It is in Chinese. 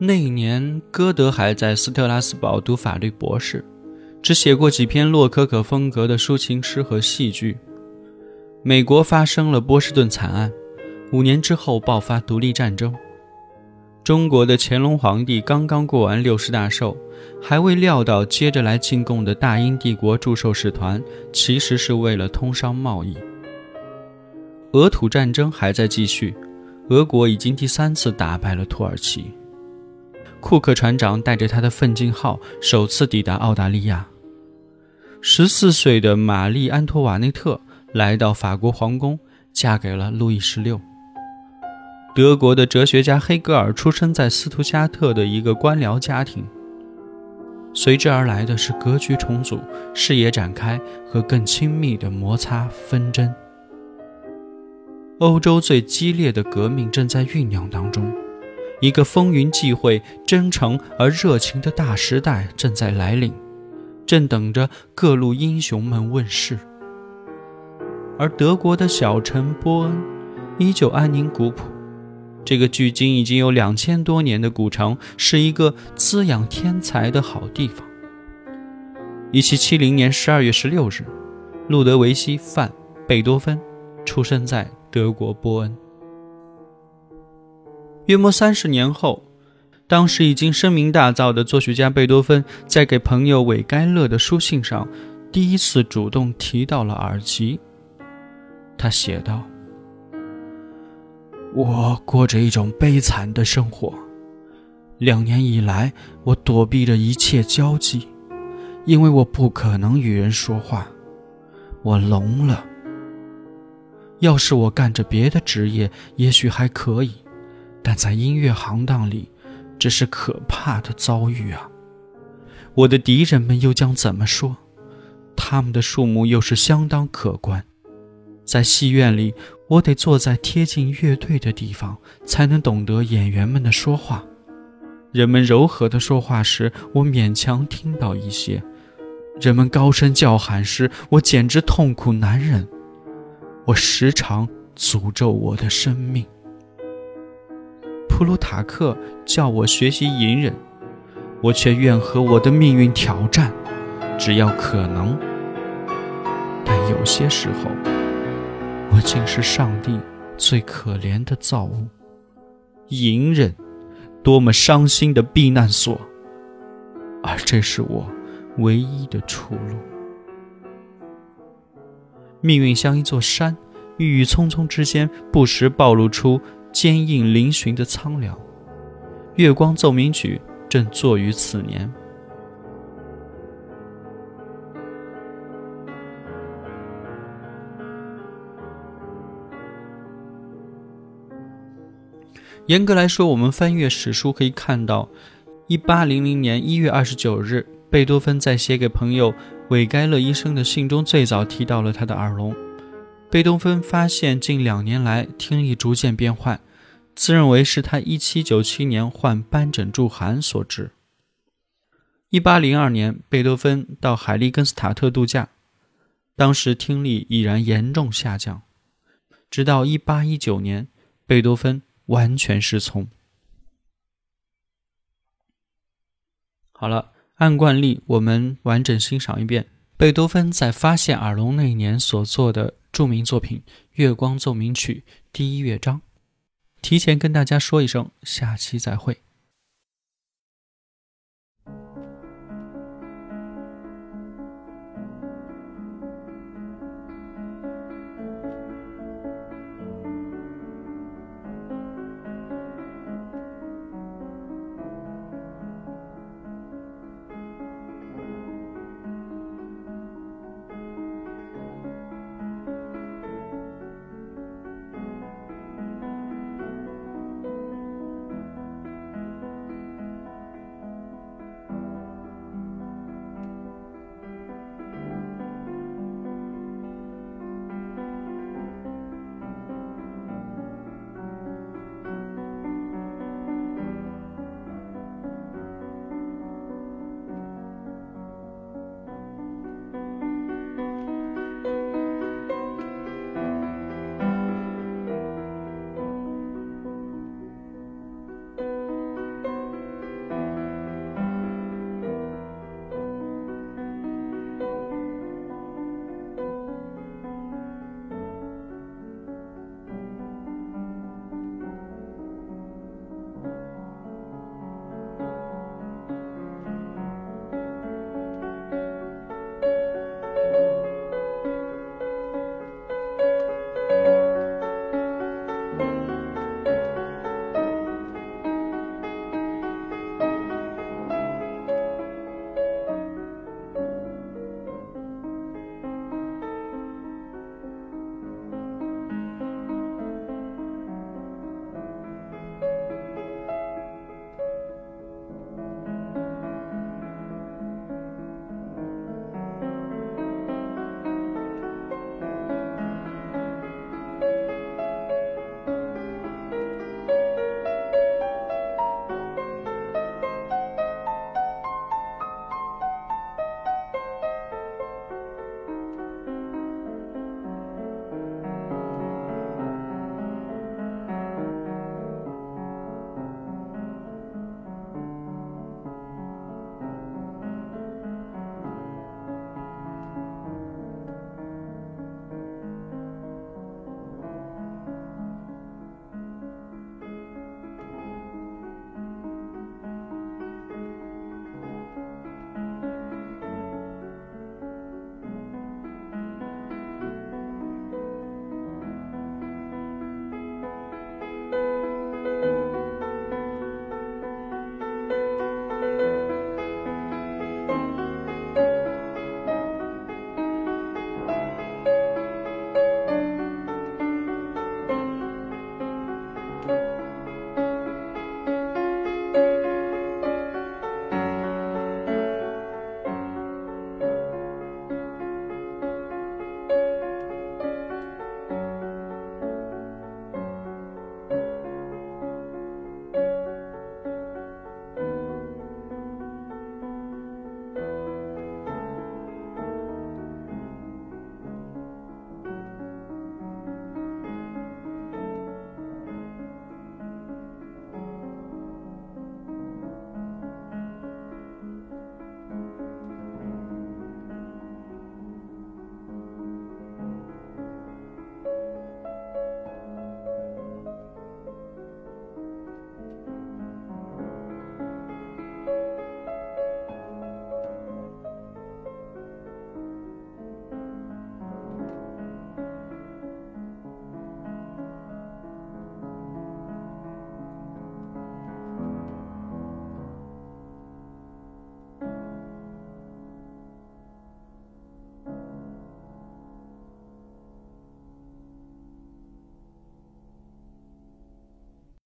那一年，歌德还在斯特拉斯堡读法律博士，只写过几篇洛可可风格的抒情诗和戏剧。美国发生了波士顿惨案，五年之后爆发独立战争。中国的乾隆皇帝刚刚过完六十大寿，还未料到接着来进贡的大英帝国祝寿使团其实是为了通商贸易。俄土战争还在继续，俄国已经第三次打败了土耳其。库克船长带着他的奋进号首次抵达澳大利亚。十四岁的玛丽·安托瓦内特来到法国皇宫，嫁给了路易十六。德国的哲学家黑格尔出生在斯图加特的一个官僚家庭。随之而来的是格局重组、视野展开和更亲密的摩擦纷争。欧洲最激烈的革命正在酝酿当中。一个风云际会、真诚而热情的大时代正在来临，正等着各路英雄们问世。而德国的小城波恩依旧安宁古朴，这个距今已经有两千多年的古城是一个滋养天才的好地方。一七七零年十二月十六日，路德维希·范·贝多芬出生在德国波恩。约莫三十年后，当时已经声名大噪的作曲家贝多芬，在给朋友韦该勒的书信上，第一次主动提到了耳疾。他写道：“我过着一种悲惨的生活，两年以来，我躲避着一切交际，因为我不可能与人说话，我聋了。要是我干着别的职业，也许还可以。”但在音乐行当里，这是可怕的遭遇啊！我的敌人们又将怎么说？他们的数目又是相当可观。在戏院里，我得坐在贴近乐队的地方，才能懂得演员们的说话。人们柔和的说话时，我勉强听到一些；人们高声叫喊时，我简直痛苦难忍。我时常诅咒我的生命。普鲁塔克叫我学习隐忍，我却愿和我的命运挑战，只要可能。但有些时候，我竟是上帝最可怜的造物。隐忍，多么伤心的避难所，而这是我唯一的出路。命运像一座山，郁郁葱葱之间，不时暴露出。坚硬嶙峋的苍凉，《月光奏鸣曲》正作于此年。严格来说，我们翻阅史书可以看到，一八零零年一月二十九日，贝多芬在写给朋友韦该勒医生的信中，最早提到了他的耳聋。贝多芬发现近两年来听力逐渐变坏。自认为是他1797年患斑疹著寒所致。1802年，贝多芬到海利根斯塔特度假，当时听力已然严重下降。直到1819年，贝多芬完全失聪。好了，按惯例，我们完整欣赏一遍贝多芬在发现耳聋那一年所做的著名作品《月光奏鸣曲》第一乐章。提前跟大家说一声，下期再会。